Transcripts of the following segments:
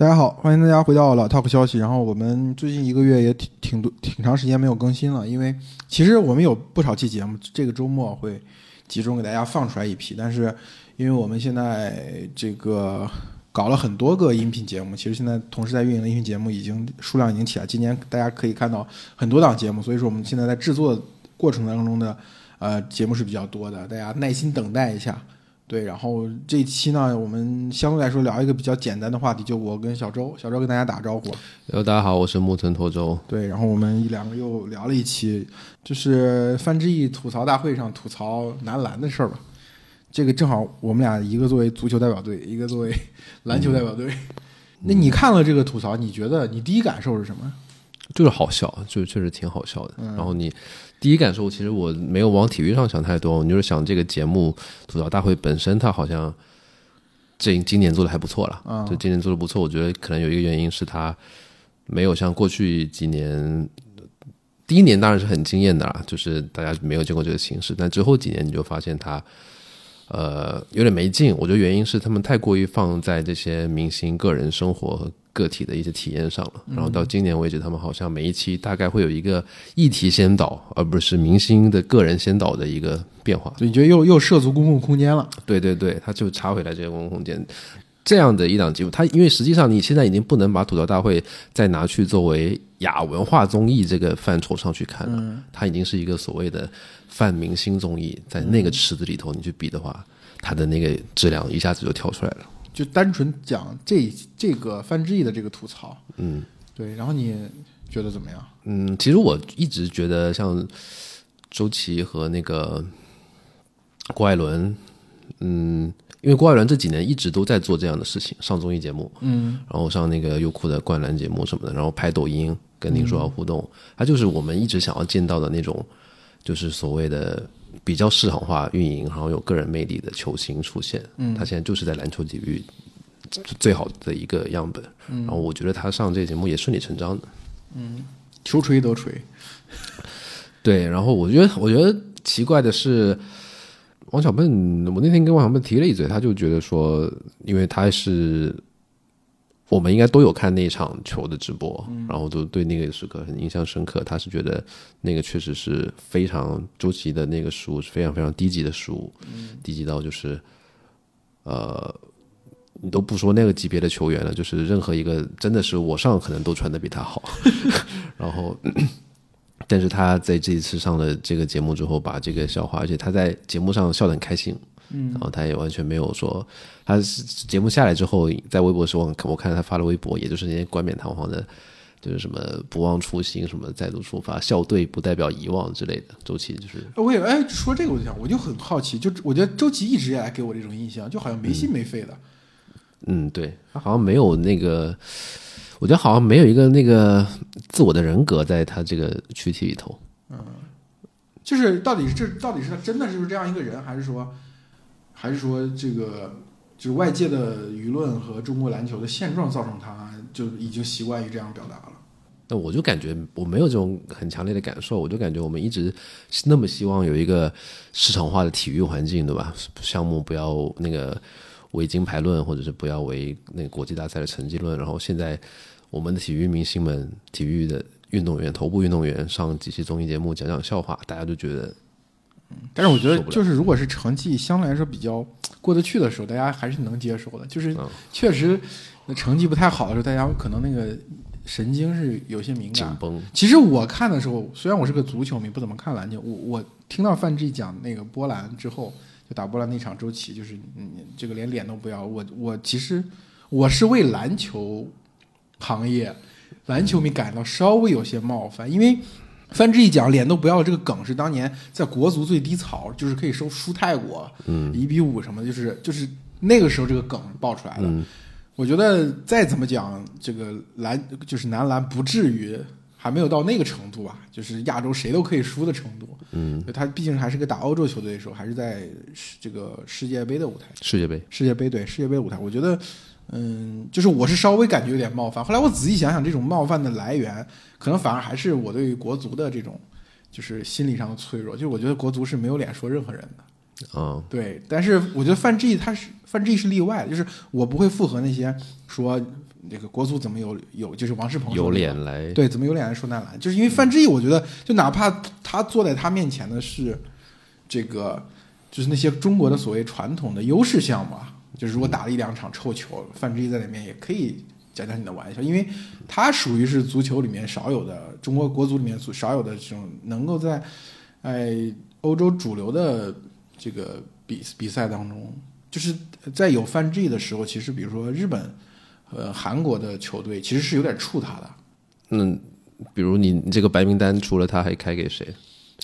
大家好，欢迎大家回到老 Talk 消息。然后我们最近一个月也挺挺多挺长时间没有更新了，因为其实我们有不少期节目，这个周末会集中给大家放出来一批。但是因为我们现在这个搞了很多个音频节目，其实现在同时在运营的音频节目已经数量已经起来。今年大家可以看到很多档节目，所以说我们现在在制作过程当中的呃节目是比较多的，大家耐心等待一下。对，然后这一期呢，我们相对来说聊一个比较简单的话题，就我跟小周，小周跟大家打招呼。呃，大家好，我是木村拓周。对，然后我们一两个又聊了一期，就是范志毅吐槽大会上吐槽男篮的事儿吧。这个正好我们俩一个作为足球代表队，一个作为篮球代表队。那你看了这个吐槽，你觉得你第一感受是什么？就是好笑，就确实挺好笑的。然后你第一感受，其实我没有往体育上想太多，我就是想这个节目吐槽大会本身，它好像这今年做的还不错了。就今年做的不错，我觉得可能有一个原因是它没有像过去几年，第一年当然是很惊艳的啦，就是大家没有见过这个形式。但之后几年你就发现它呃有点没劲。我觉得原因是他们太过于放在这些明星个人生活。个体的一些体验上了，然后到今年为止，他们好像每一期大概会有一个议题先导，而不是明星的个人先导的一个变化。你觉得又又涉足公共空间了？对对对，他就插回来这些公共空间这样的一档节目，他因为实际上你现在已经不能把吐槽大会再拿去作为亚文化综艺这个范畴上去看了，它已经是一个所谓的泛明星综艺，在那个池子里头你去比的话，它的那个质量一下子就跳出来了。就单纯讲这这个范志毅的这个吐槽，嗯，对，然后你觉得怎么样？嗯，其实我一直觉得像周琦和那个郭艾伦，嗯，因为郭艾伦这几年一直都在做这样的事情，上综艺节目，嗯，然后上那个优酷的灌篮节目什么的，然后拍抖音跟林书豪互动，他就是我们一直想要见到的那种，就是所谓的。比较市场化运营，然后有个人魅力的球星出现，嗯，他现在就是在篮球体育最好的一个样本，嗯，然后我觉得他上这个节目也顺理成章的，嗯，求锤得锤，对，然后我觉得我觉得奇怪的是，王小笨，我那天跟王小笨提了一嘴，他就觉得说，因为他是。我们应该都有看那场球的直播，然后都对那个时刻很印象深刻。他是觉得那个确实是非常周琦的那个失误是非常非常低级的失误，低级到就是呃，你都不说那个级别的球员了，就是任何一个真的是我上可能都穿的比他好。然后，但是他在这一次上了这个节目之后，把这个笑话，而且他在节目上笑得很开心。嗯，然后他也完全没有说，他节目下来之后，在微博时候我看他发了微博，也就是那些冠冕堂皇的，就是什么不忘初心，什么再度出发，校队不代表遗忘之类的。周琦就是，我也哎说这个我就想，我就很好奇，就我觉得周琦一直以来给我这种印象，就好像没心没肺的。嗯，对他好像没有那个，我觉得好像没有一个那个自我的人格在他这个躯体里头。嗯，就是到底是这到底是他真的就是这样一个人，还是说？还是说这个就是外界的舆论和中国篮球的现状造成他就已经习惯于这样表达了。那我就感觉我没有这种很强烈的感受，我就感觉我们一直是那么希望有一个市场化的体育环境，对吧？项目不要那个为金牌论，或者是不要为那个国际大赛的成绩论。然后现在我们的体育明星们、体育的运动员、头部运动员上几期综艺节目讲讲笑话，大家都觉得。但是我觉得，就是如果是成绩相对来说比较过得去的时候，大家还是能接受的。就是确实，那成绩不太好的时候，大家可能那个神经是有些敏感。其实我看的时候，虽然我是个足球迷，不怎么看篮球，我我听到范志讲那个波兰之后，就打波兰那场周琦，就是嗯，这个连脸都不要。我我其实我是为篮球行业篮球迷感到稍微有些冒犯，因为。范志毅讲脸都不要这个梗是当年在国足最低潮，就是可以收输泰国，嗯，一比五什么，就是就是那个时候这个梗爆出来了。我觉得再怎么讲，这个篮就是男篮不至于还没有到那个程度吧，就是亚洲谁都可以输的程度。嗯，他毕竟还是个打欧洲球队的时候，还是在这个世界杯的舞台。世界杯，世界杯对世界杯舞台，我觉得。嗯，就是我是稍微感觉有点冒犯。后来我仔细想想，这种冒犯的来源，可能反而还是我对国足的这种，就是心理上的脆弱。就是我觉得国足是没有脸说任何人的。嗯，对。但是我觉得范志毅他是范志毅是例外，就是我不会附和那些说这个国足怎么有有就是王世鹏有脸来对，怎么有脸来说男篮？就是因为范志毅，我觉得就哪怕他坐在他面前的是这个，就是那些中国的所谓传统的优势项目啊，就是如果打了一两场臭球，范志毅在里面也可以讲讲你的玩笑，因为他属于是足球里面少有的中国国足里面少有的这种能够在哎欧洲主流的这个比比赛当中，就是在有范志毅的时候，其实比如说日本。呃，韩国的球队其实是有点怵他的。嗯，比如你你这个白名单除了他还开给谁？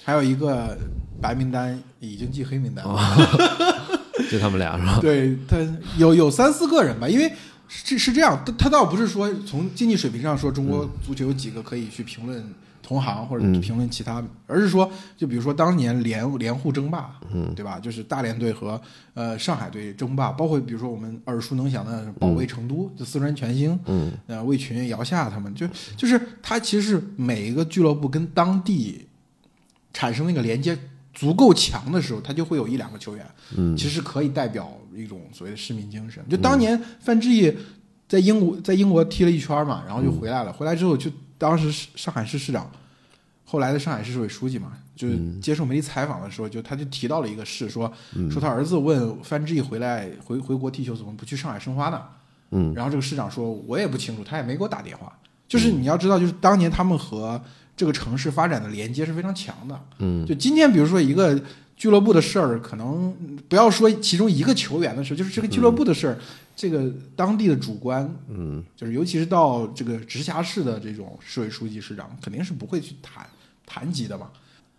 还有一个白名单已经记黑名单了，就他们俩是吧？对他有有三四个人吧，因为是是这样，他他倒不是说从经济水平上说中国足球有几个可以去评论。同行或者评论其他，而是说，就比如说当年连连沪争霸，嗯，对吧？就是大连队和呃上海队争霸，包括比如说我们耳熟能详的保卫成都，就四川全兴，嗯，呃魏群、姚夏他们，就就是他其实是每一个俱乐部跟当地产生那个连接足够强的时候，他就会有一两个球员，嗯，其实可以代表一种所谓的市民精神。就当年范志毅在英国在英国踢了一圈嘛，然后就回来了，回来之后就。当时上海市市长，后来的上海市市委书记嘛，就是接受媒体采访的时候，就他就提到了一个事，说说他儿子问范志毅回来回回国踢球怎么不去上海申花呢？嗯，然后这个市长说，我也不清楚，他也没给我打电话。就是你要知道，就是当年他们和这个城市发展的连接是非常强的。嗯，就今天比如说一个俱乐部的事儿，可能不要说其中一个球员的事，就是这个俱乐部的事儿。这个当地的主观，嗯，就是尤其是到这个直辖市的这种市委书记、市长，肯定是不会去谈谈及的嘛，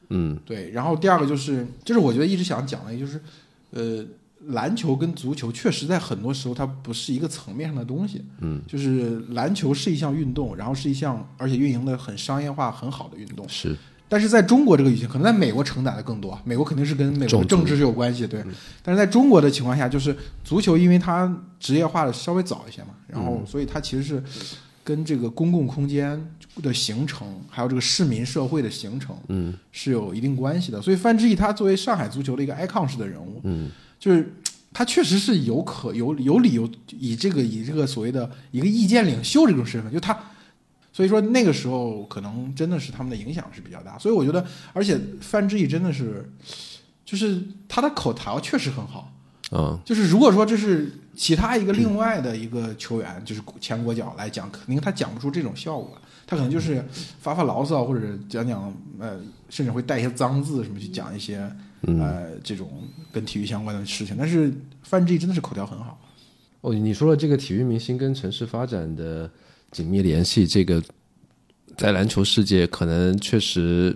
嗯，对。然后第二个就是，就是我觉得一直想讲的，就是，呃，篮球跟足球确实在很多时候它不是一个层面上的东西，嗯，就是篮球是一项运动，然后是一项而且运营的很商业化很好的运动，是。但是在中国这个语境，可能在美国承载的更多。美国肯定是跟美国政治是有关系，对。但是在中国的情况下，就是足球，因为它职业化的稍微早一些嘛，然后所以它其实是跟这个公共空间的形成，还有这个市民社会的形成，嗯，是有一定关系的。所以范志毅他作为上海足球的一个 icon 式的人物，嗯，就是他确实是有可有有理由以这个以这个所谓的一个意见领袖这种身份，就他。所以说那个时候可能真的是他们的影响是比较大，所以我觉得，而且范志毅真的是，就是他的口条确实很好，嗯，就是如果说这是其他一个另外的一个球员，就是前国脚来讲，肯定他讲不出这种效果，他可能就是发发牢骚或者讲讲呃，甚至会带一些脏字什么去讲一些呃这种跟体育相关的事情。但是范志毅真的是口条很好。哦，你说了这个体育明星跟城市发展的。紧密联系，这个在篮球世界可能确实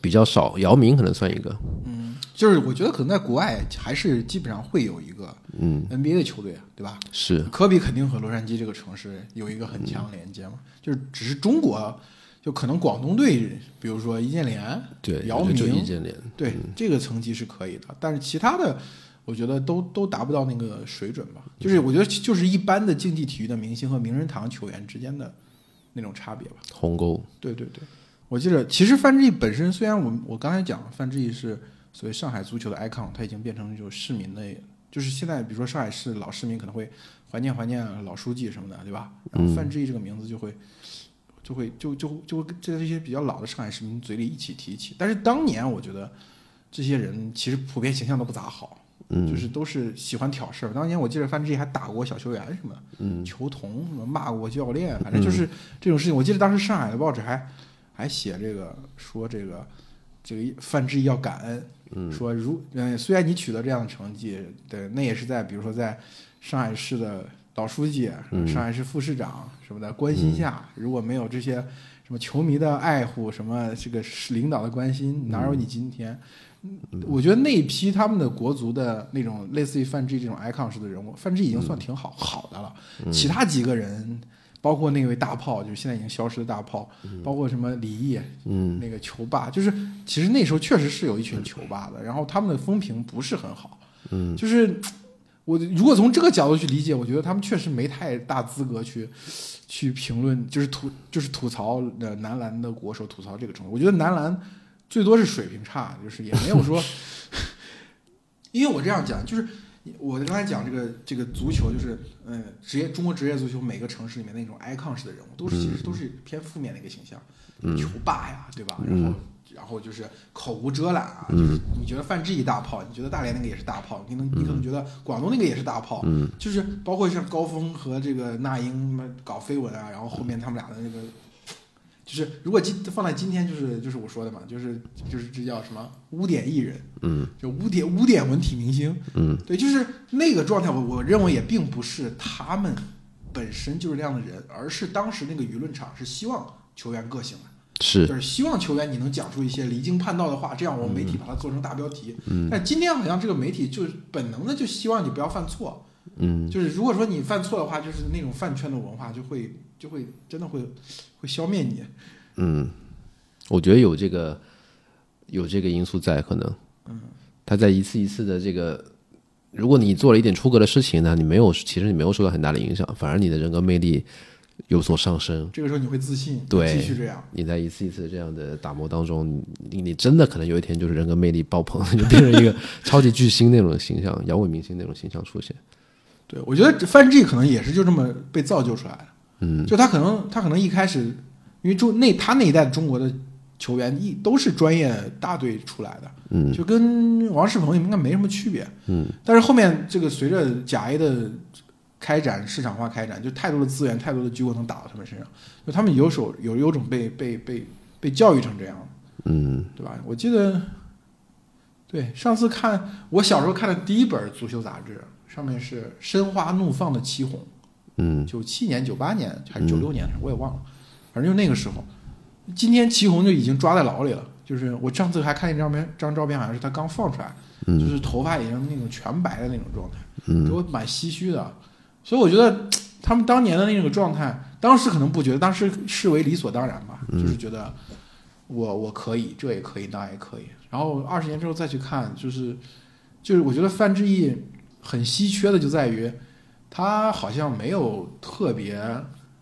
比较少。姚明可能算一个，嗯，就是我觉得可能在国外还是基本上会有一个，嗯，NBA 的球队，对吧？是科比肯定和洛杉矶这个城市有一个很强连接嘛。就是只是中国，就可能广东队，比如说易建联，对，姚明，易建联，对，这个层级是可以的，但是其他的。我觉得都都达不到那个水准吧，就是我觉得就是一般的竞技体育的明星和名人堂球员之间的那种差别吧。鸿沟。对对对，我记得其实范志毅本身虽然我我刚才讲范志毅是所谓上海足球的 icon，他已经变成就市民的，就是现在比如说上海市老市民可能会怀念怀念老书记什么的，对吧？然后范志毅这个名字就会就会就就就会在这些比较老的上海市民嘴里一起提起。但是当年我觉得这些人其实普遍形象都不咋好。就是都是喜欢挑事儿。当年我记得范志毅还打过小球员什么，球童什么骂过教练，反正就是这种事情。我记得当时上海的报纸还还写这个，说这个这个范志毅要感恩，说如嗯虽然你取得这样的成绩，对，那也是在比如说在上海市的老书记、上海市副市长什么的关心下，如果没有这些什么球迷的爱护，什么这个领导的关心，哪有你今天？我觉得那一批他们的国足的那种类似于范志毅这种 icon 式的人物，范志毅已经算挺好好的了。其他几个人，包括那位大炮，就是现在已经消失的大炮，包括什么李毅，嗯，那个球霸，就是其实那时候确实是有一群球霸的，然后他们的风评不是很好。嗯，就是我如果从这个角度去理解，我觉得他们确实没太大资格去去评论，就是吐就是吐槽呃男篮的国手，吐槽这个程度。我觉得男篮。最多是水平差，就是也没有说，因为我这样讲，就是我刚才讲这个这个足球，就是嗯，职业中国职业足球每个城市里面那种 icon 式的人物，都是其实都是偏负面的一个形象，球霸呀，对吧？然后然后就是口无遮拦啊，就是你觉得范志毅大炮，你觉得大连那个也是大炮，你能你可能觉得广东那个也是大炮，就是包括像高峰和这个那英么搞绯闻啊，然后后面他们俩的那个。就是如果今放在今天，就是就是我说的嘛，就是就是这叫什么污点艺人，嗯，就污点污点文体明星，嗯，对，就是那个状态，我我认为也并不是他们本身就是那样的人，而是当时那个舆论场是希望球员个性的，是，就是希望球员你能讲出一些离经叛道的话，这样我们媒体把它做成大标题。嗯，但今天好像这个媒体就是本能的就希望你不要犯错，嗯，就是如果说你犯错的话，就是那种饭圈的文化就会就会真的会会消灭你。嗯，我觉得有这个有这个因素在，可能，嗯，他在一次一次的这个，如果你做了一点出格的事情呢，你没有，其实你没有受到很大的影响，反而你的人格魅力有所上升。这个时候你会自信，对，继续这样。你在一次一次这样的打磨当中，你你真的可能有一天就是人格魅力爆棚，就变成一个超级巨星那种形象，摇滚明星那种形象出现。对，我觉得范志毅可能也是就这么被造就出来的。嗯，就他可能他可能一开始。因为中那他那一代中国的球员一都是专业大队出来的，嗯，就跟王仕鹏应该没什么区别，嗯。但是后面这个随着甲 A 的开展市场化开展，就太多的资源、太多的机会能打到他们身上，就他们有手有有种被被被被教育成这样，嗯，对吧？我记得，对上次看我小时候看的第一本足球杂志，上面是申花怒放的祁红，嗯，九七年、九八年还是九六年，我也忘了。反正就那个时候，今天祁红就已经抓在牢里了。就是我上次还看见张片，张照片好像是他刚放出来，就是头发已经那种全白的那种状态，给我蛮唏嘘的。所以我觉得 他们当年的那个状态，当时可能不觉得，当时视为理所当然吧，就是觉得我我可以，这也可以，那也可以。然后二十年之后再去看，就是就是我觉得范志毅很稀缺的就在于，他好像没有特别。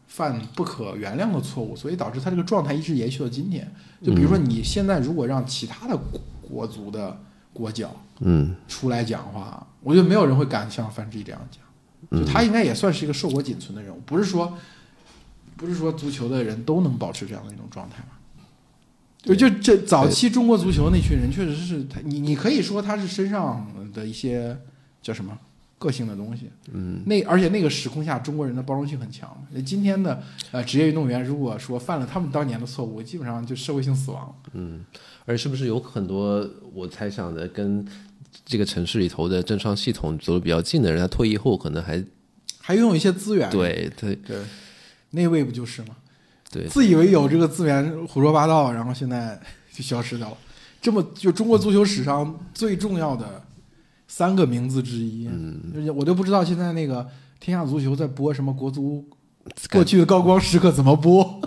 犯不可原谅的错误，所以导致他这个状态一直延续到今天。就比如说，你现在如果让其他的国足的国脚，嗯，出来讲话，我觉得没有人会敢像范志毅这样讲。就他应该也算是一个硕果仅存的人物，不是说，不是说足球的人都能保持这样的一种状态吧？就就这早期中国足球那群人，确实是他，你你可以说他是身上的一些叫什么？个性的东西，嗯，那而且那个时空下，中国人的包容性很强。那今天的呃职业运动员，如果说犯了他们当年的错误，基本上就社会性死亡。嗯，而是不是有很多我猜想的，跟这个城市里头的政商系统走的比较近的人，他退役后可能还还拥有一些资源。对对对，那位不就是吗？对，自以为有这个资源，胡说八道，然后现在就消失掉了。这么就中国足球史上最重要的。三个名字之一，嗯，我都不知道现在那个天下足球在播什么国足过去的高光时刻怎么播。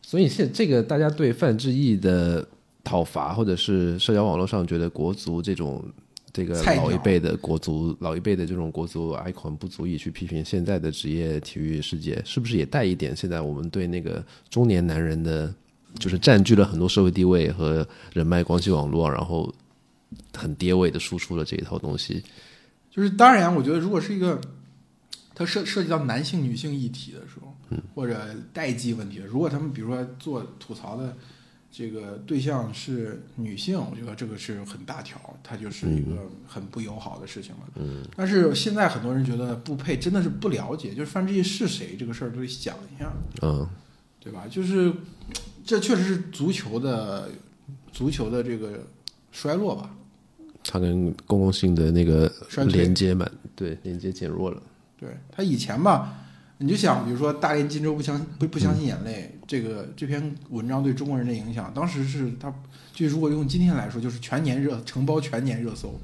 所以现这个大家对范志毅的讨伐，或者是社交网络上觉得国足这种这个老一辈的国足老一辈的这种国足 icon 不足以去批评现在的职业体育世界，是不是也带一点现在我们对那个中年男人的，就是占据了很多社会地位和人脉关系网络，然后。很跌位的输出了这一套东西，就是当然，我觉得如果是一个，它涉涉及到男性、女性议题的时候，或者代际问题，如果他们比如说做吐槽的这个对象是女性，我觉得这个是很大条，它就是一个很不友好的事情了。嗯，但是现在很多人觉得不配，真的是不了解，就是范志毅是谁这个事儿都得想一下，嗯，对吧？就是这确实是足球的足球的这个衰落吧。它跟公共性的那个连接嘛对，连接减弱了。对他以前吧，你就想，比如说大连金州不相不不相信眼泪这个这篇文章对中国人的影响，当时是他就如果用今天来说，就是全年热承包全年热搜。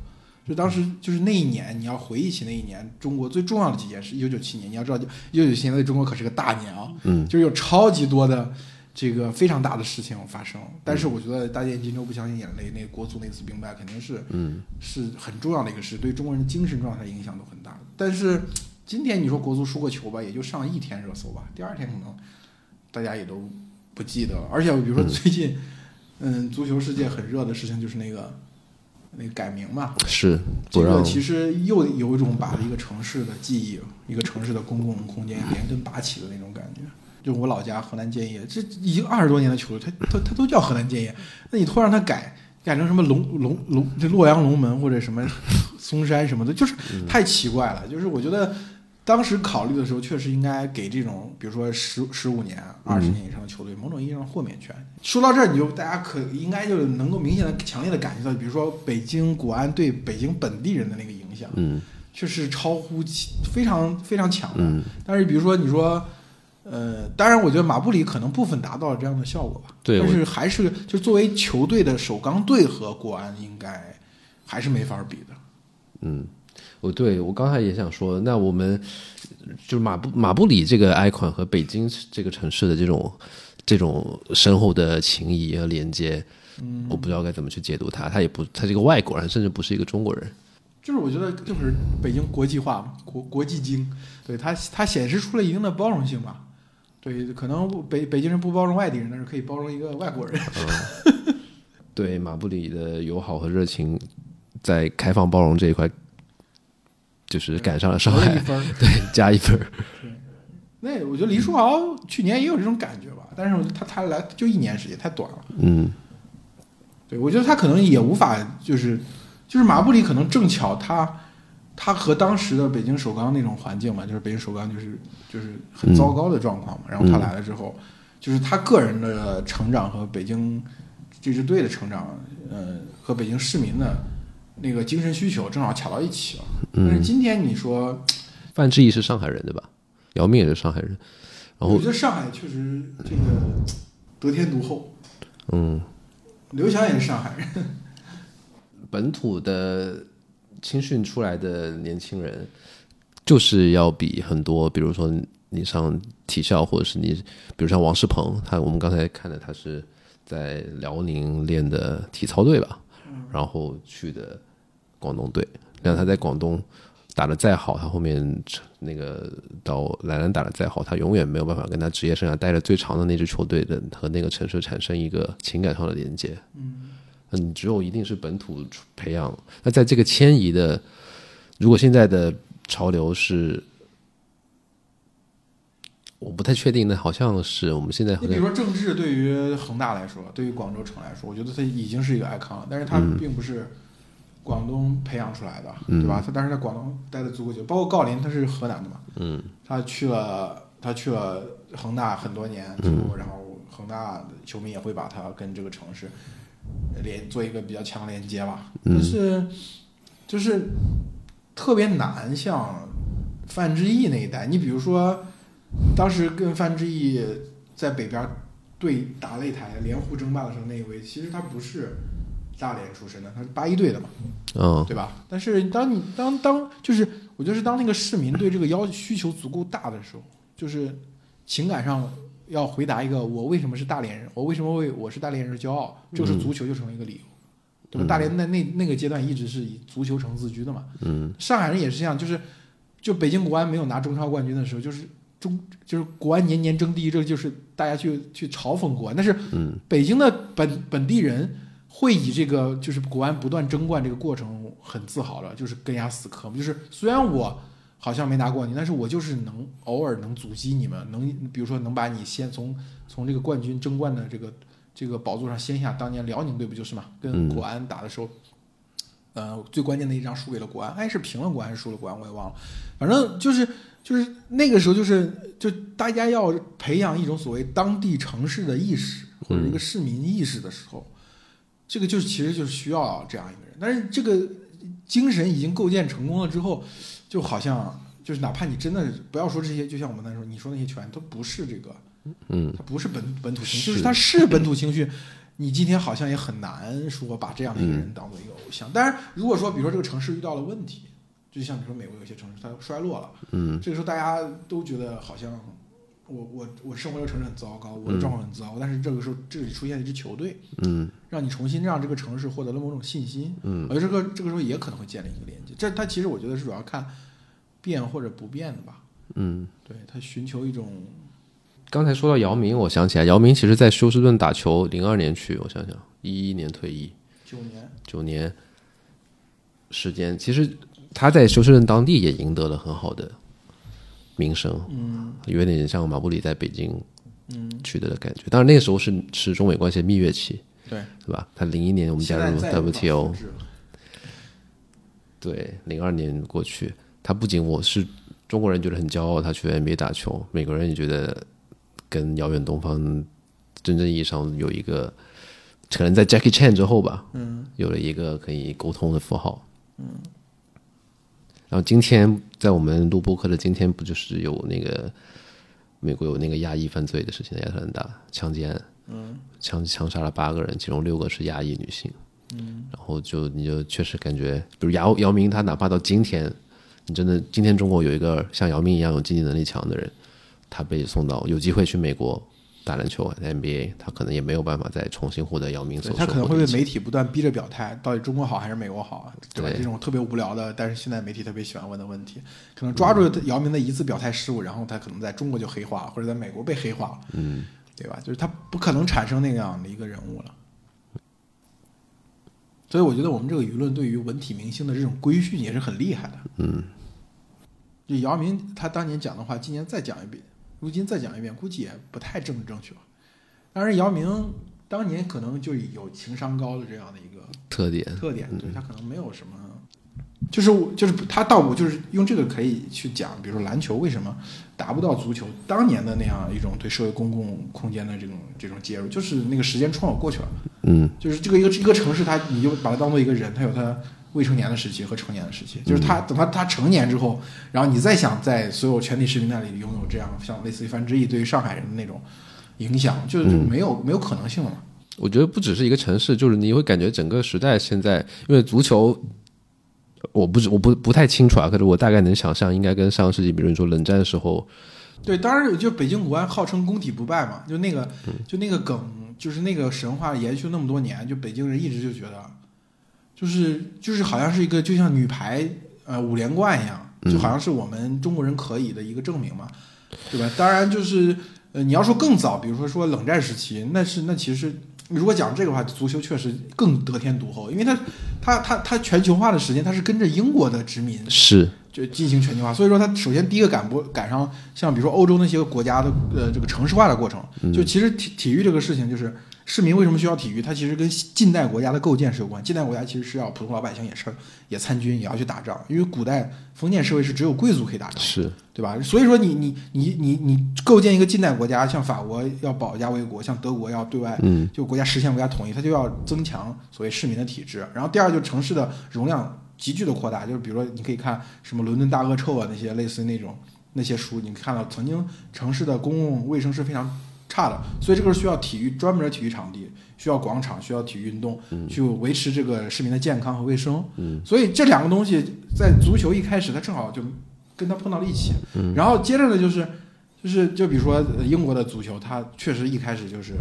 就当时就是那一年，你要回忆起那一年中国最重要的几件事。一九九七年，你要知道，一九九七年在中国可是个大年啊，嗯，就是有超级多的。这个非常大的事情发生，但是我觉得大连金州不相信眼泪，那个国足那次兵败肯定是，嗯，是很重要的一个事，对中国人的精神状态影响都很大。但是今天你说国足输个球吧，也就上一天热搜吧，第二天可能大家也都不记得了。而且比如说最近，嗯，足球世界很热的事情就是那个那个改名嘛，是这个其实又有一种把一个城市的记忆、一个城市的公共空间连根拔起的那种感觉。就我老家河南建业，这已经二十多年的球队，它它它都叫河南建业，那你突然让它改改成什么龙龙龙这洛阳龙门或者什么嵩山什么的，就是太奇怪了。就是我觉得。当时考虑的时候，确实应该给这种，比如说十十五年、二十年以上的球队，某种意义上豁免权。说到这儿，你就大家可应该就能够明显的、强烈的感觉到，比如说北京国安对北京本地人的那个影响，嗯，确实超乎非常非常强的。但是，比如说你说，呃，当然，我觉得马布里可能部分达到了这样的效果吧。对，但是还是就作为球队的首钢队和国安，应该还是没法比的。嗯。哦，对，我刚才也想说，那我们就是马布马布里这个 icon 和北京这个城市的这种这种深厚的情谊和连接，嗯，我不知道该怎么去解读它。他也不，他是个外国人，甚至不是一个中国人。就是我觉得，就是北京国际化嘛，国国际经，对它它显示出了一定的包容性嘛。对，可能北北京人不包容外地人，但是可以包容一个外国人。对马布里的友好和热情，在开放包容这一块。就是赶上了上海，对，加一分。对，那我觉得黎书豪去年也有这种感觉吧，但是他他来就一年时间太短了。嗯，对，我觉得他可能也无法，就是就是马布里可能正巧他他和当时的北京首钢那种环境嘛，就是北京首钢就是就是很糟糕的状况嘛。然后他来了之后，就是他个人的成长和北京这支队的成长，呃，和北京市民的。那个精神需求正好卡到一起了，但是今天你说，范志毅是上海人对吧？姚明也是上海人，然后我觉得上海确实这个得天独厚，嗯，刘翔也是上海人，本土的青训出来的年轻人，就是要比很多，比如说你上体校，或者是你，比如像王仕鹏，他我们刚才看的，他是在辽宁练的体操队吧，然后去的。广东队，让他在广东打的再好，他后面那个到兰兰打的再好，他永远没有办法跟他职业生涯待的最长的那支球队的和那个城市产生一个情感上的连接。嗯，嗯，只有一定是本土培养。那在这个迁移的，如果现在的潮流是，我不太确定。那好像是我们现在，你比如说郑智对于恒大来说，对于广州城来说，我觉得他已经是一个 icon 了，但是他并不是。广东培养出来的，对吧？他当时在广东待的足够久，包括郜林，他是河南的嘛。嗯，他去了，他去了恒大很多年之后，然后恒大的球迷也会把他跟这个城市连做一个比较强连接吧。但是就是特别难，像范志毅那一代，你比如说当时跟范志毅在北边对打擂台连沪争霸的时候，那一位其实他不是。大连出身的，他是八一队的嘛，嗯，对吧？但是当你当当就是，我觉得是当那个市民对这个要需求足够大的时候，就是情感上要回答一个我为什么是大连人，我为什么为我是大连人骄傲，这个是足球就成为一个理由，对吧？大连那那那个阶段一直是以足球城自居的嘛，嗯，上海人也是这样，就是就北京国安没有拿中超冠军的时候，就是中就是国安年年争第一，这就是大家去去嘲讽国安，但是北京的本本地人。会以这个就是国安不断争冠这个过程很自豪了，就是跟牙死磕嘛。就是虽然我好像没拿冠军，但是我就是能偶尔能阻击你们，能比如说能把你先从从这个冠军争冠的这个这个宝座上掀下。当年辽宁队不就是嘛，跟国安打的时候，呃，最关键的一仗输给了国安，哎，是平了国安还是输了国安，我也忘了。反正就是就是那个时候，就是就大家要培养一种所谓当地城市的意识或者一个市民意识的时候。这个就是其实就是需要这样一个人，但是这个精神已经构建成功了之后，就好像就是哪怕你真的不要说这些，就像我们那时候你说那些球员都不是这个，嗯，他不是本本土情绪，就是他是本土情绪，你今天好像也很难说把这样的一个人当做一个偶像。但是，如果说比如说这个城市遇到了问题，就像你说美国有些城市它衰落了，嗯，这个时候大家都觉得好像。我我我生活的城市很糟糕，我的状况很糟，但是这个时候这里出现了一支球队，嗯，让你重新让这个城市获得了某种信心，嗯，而这个这个时候也可能会建立一个连接。这它其实我觉得是主要看变或者不变的吧，嗯，对他寻求一种。刚才说到姚明，我想起来，姚明其实在休斯顿打球，零二年去，我想想，一一年退役，九年，九年，时间，其实他在休斯顿当地也赢得了很好的名声，嗯，有点像马布里在北京嗯取得的感觉。当然那个时候是是中美关系的蜜月期，对，是吧？他零一年我们加入 WTO，对，零二年过去，他不仅我是中国人觉得很骄傲，他去 NBA 打球，美国人也觉得跟遥远东方真正意义上有一个。可能在 Jackie Chan 之后吧，嗯，有了一个可以沟通的符号，嗯。然后今天在我们录播课的今天，不就是有那个美国有那个亚裔犯罪的事情，亚特兰大强奸案，嗯，枪枪杀了八个人，其中六个是亚裔女性，嗯。然后就你就确实感觉，比如姚姚明，他哪怕到今天，你真的今天中国有一个像姚明一样有经济能力强的人，他被送到有机会去美国。打篮球，NBA，他可能也没有办法再重新获得姚明所他可能会被媒体不断逼着表态，到底中国好还是美国好，对吧？这种特别无聊的，但是现在媒体特别喜欢问的问题，可能抓住姚明的一次表态失误，然后他可能在中国就黑化，或者在美国被黑化了，嗯，对吧？就是他不可能产生那样的一个人物了。所以我觉得我们这个舆论对于文体明星的这种规训也是很厉害的，嗯。就姚明他当年讲的话，今年再讲一遍。如今再讲一遍，估计也不太政治正确。当然，姚明当年可能就有情商高的这样的一个特点，特点，对他可能没有什么，就是就是他倒不就是用这个可以去讲，比如说篮球为什么达不到足球当年的那样一种对社会公共空间的这种这种介入，就是那个时间窗口过去了，嗯，就是这个一个一个城市，它你就把它当做一个人，它有它。未成年的时期和成年的时期，就是他等他他成年之后，然后你再想在所有全体市民那里拥有这样像类似于范志毅对于上海人的那种影响，就是没有没有可能性了嘛？我觉得不只是一个城市，就是你会感觉整个时代现在，因为足球，我不我不不太清楚啊，可是我大概能想象，应该跟上个世纪，比如说冷战的时候，对，当然就北京国安号称工体不败嘛，就那个就那个梗，就是那个神话延续那么多年，就北京人一直就觉得。就是就是好像是一个就像女排呃五连冠一样，就好像是我们中国人可以的一个证明嘛，对吧？当然就是呃你要说更早，比如说说冷战时期，那是那其实如果讲这个话，足球确实更得天独厚，因为它它它它全球化的时间，它是跟着英国的殖民是就进行全球化，所以说它首先第一个赶不赶上像比如说欧洲那些个国家的呃这个城市化的过程，就其实体体育这个事情就是。市民为什么需要体育？它其实跟近代国家的构建是有关。近代国家其实是要普通老百姓也是也参军，也要去打仗。因为古代封建社会是只有贵族可以打仗，是对吧？所以说你你你你你构建一个近代国家，像法国要保家卫国，像德国要对外，嗯，就国家实现国家统一，它就要增强所谓市民的体制。然后第二，就城市的容量急剧的扩大，就是比如说你可以看什么伦敦大恶臭啊那些类似那种那些书，你看到曾经城市的公共卫生是非常。差的，所以这个是需要体育专门的体育场地，需要广场，需要体育运动，去维持这个市民的健康和卫生。嗯，所以这两个东西在足球一开始，它正好就跟它碰到了一起。嗯，然后接着呢，就是就是就比如说英国的足球，它确实一开始就是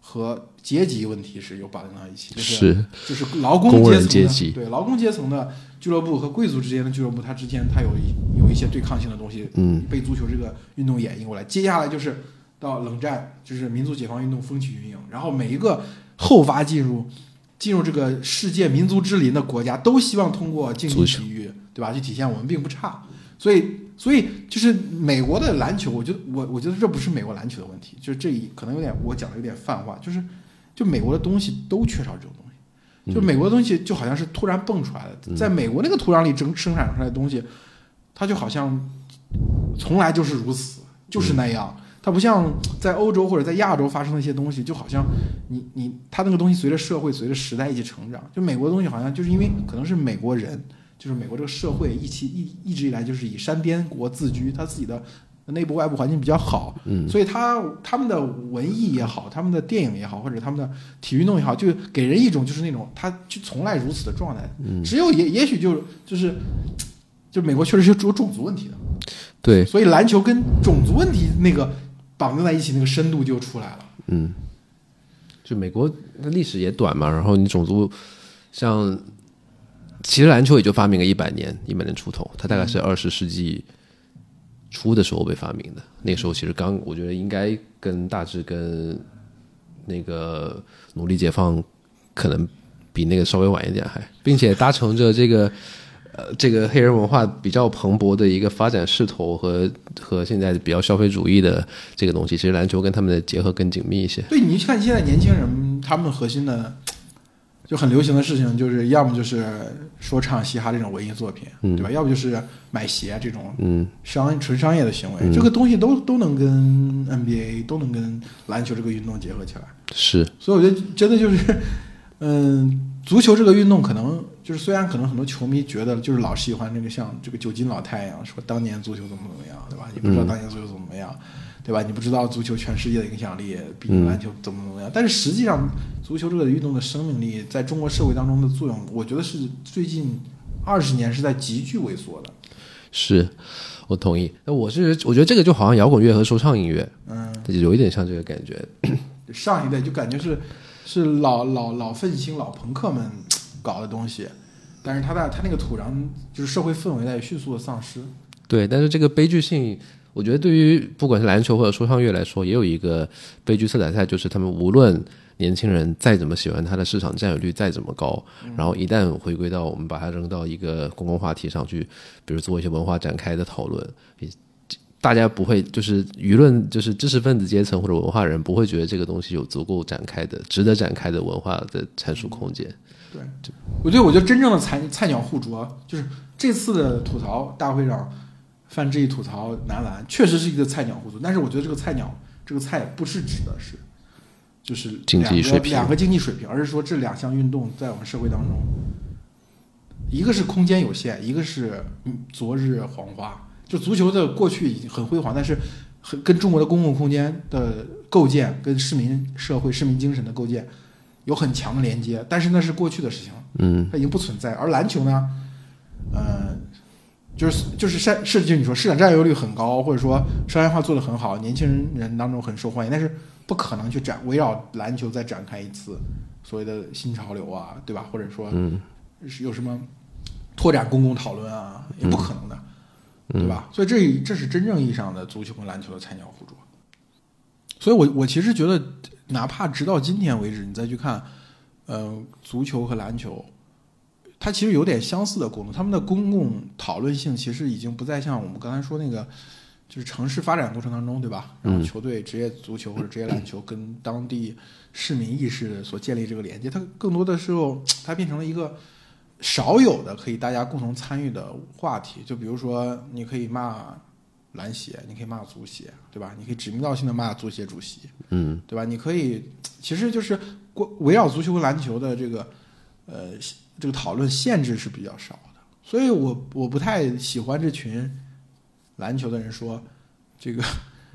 和阶级问题是有绑定到一起，就是就是劳工阶层的对劳工阶层的俱乐部和贵族之间的俱乐部，它之间它有有一些对抗性的东西，嗯，被足球这个运动演绎过来。接下来就是。到冷战就是民族解放运动风起云涌，然后每一个后发进入进入这个世界民族之林的国家，都希望通过竞技体育，对吧？去体现我们并不差。所以，所以就是美国的篮球，我觉得我我觉得这不是美国篮球的问题，就是这一可能有点我讲的有点泛化，就是就美国的东西都缺少这种东西，就美国的东西就好像是突然蹦出来的，在美国那个土壤里生生产出来的东西，它就好像从来就是如此，就是那样。它不像在欧洲或者在亚洲发生的一些东西，就好像你你它那个东西随着社会随着时代一起成长。就美国的东西好像就是因为可能是美国人，就是美国这个社会一起一一直以来就是以山边国自居，他自己的内部外部环境比较好，嗯，所以他他们的文艺也好，他们的电影也好，或者他们的体育运动也好，就给人一种就是那种他就从来如此的状态。嗯，只有也也许就就是就美国确实是有种族问题的，对，所以篮球跟种族问题那个。绑定在一起，那个深度就出来了。嗯，就美国的历史也短嘛，然后你种族像，其实篮球也就发明了一百年，一百年出头，它大概是二十世纪初的时候被发明的。那时候其实刚，我觉得应该跟大致跟那个奴隶解放可能比那个稍微晚一点还，并且搭乘着这个。呃，这个黑人文化比较蓬勃的一个发展势头和和现在比较消费主义的这个东西，其实篮球跟他们的结合更紧密一些。对，你看现在年轻人，他们核心的就很流行的事情，就是要么就是说唱、嘻哈这种文艺作品，对吧？要不就是买鞋这种，嗯，商纯商业的行为，这个东西都都能跟 NBA 都能跟篮球这个运动结合起来。是，所以我觉得真的就是，嗯，足球这个运动可能。就是虽然可能很多球迷觉得就是老喜欢那个像这个九斤老太一样说当年足球怎么怎么样，对吧？你不知道当年足球怎么怎么样，对吧？你不知道足球全世界的影响力比篮球怎么怎么样。但是实际上，足球这个运动的生命力在中国社会当中的作用，我觉得是最近二十年是在急剧萎缩的。是我同意。那我是我觉得这个就好像摇滚乐和说唱音乐，嗯，有一点像这个感觉。上一代就感觉是是老老老愤青老朋克们。搞的东西，但是他在他那个土壤就是社会氛围在迅速的丧失。对，但是这个悲剧性，我觉得对于不管是篮球或者说唱乐来说，也有一个悲剧色彩在，就是他们无论年轻人再怎么喜欢他的市场占有率再怎么高，然后一旦回归到我们把它扔到一个公共话题上去，比如做一些文化展开的讨论，大家不会就是舆论就是知识分子阶层或者文化人不会觉得这个东西有足够展开的、值得展开的文化的阐述空间。对，我觉得，我觉得真正的菜菜鸟互啄，就是这次的吐槽大会上，范志毅吐槽男篮，确实是一个菜鸟互啄。但是我觉得这个菜鸟，这个菜不是指的是，就是两个两个经济水平，而是说这两项运动在我们社会当中，一个是空间有限，一个是昨日黄花。就足球的过去已经很辉煌，但是很跟中国的公共空间的构建，跟市民社会、市民精神的构建。有很强的连接，但是那是过去的事情了，嗯，它已经不存在。而篮球呢，呃，就是就是市是就你说市场占有率很高，或者说商业化做得很好，年轻人当中很受欢迎，但是不可能去展围绕篮球再展开一次所谓的新潮流啊，对吧？或者说，嗯，有什么拓展公共讨论啊，也不可能的，对吧？所以这这是真正意义上的足球跟篮球的菜鸟互啄。所以我我其实觉得。哪怕直到今天为止，你再去看，呃，足球和篮球，它其实有点相似的功能。他们的公共讨论性其实已经不再像我们刚才说那个，就是城市发展过程当中，对吧？然后球队职业足球或者职业篮球跟当地市民意识所建立这个连接，它更多的时候，它变成了一个少有的可以大家共同参与的话题。就比如说，你可以骂。篮协，你可以骂足协，对吧？你可以指名道姓的骂足协主席，嗯，对吧？你可以，其实就是围绕足球和篮球的这个，呃，这个讨论限制是比较少的。所以我我不太喜欢这群篮球的人说，这个，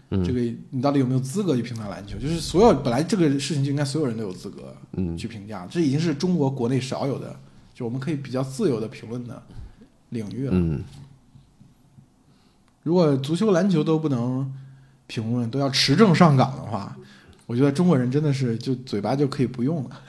这个你到底有没有资格去评价篮球？就是所有本来这个事情就应该所有人都有资格，嗯，去评价。这已经是中国国内少有的，就我们可以比较自由的评论的领域了。嗯。如果足球、篮球都不能评论，都要持证上岗的话，我觉得中国人真的是就嘴巴就可以不用了。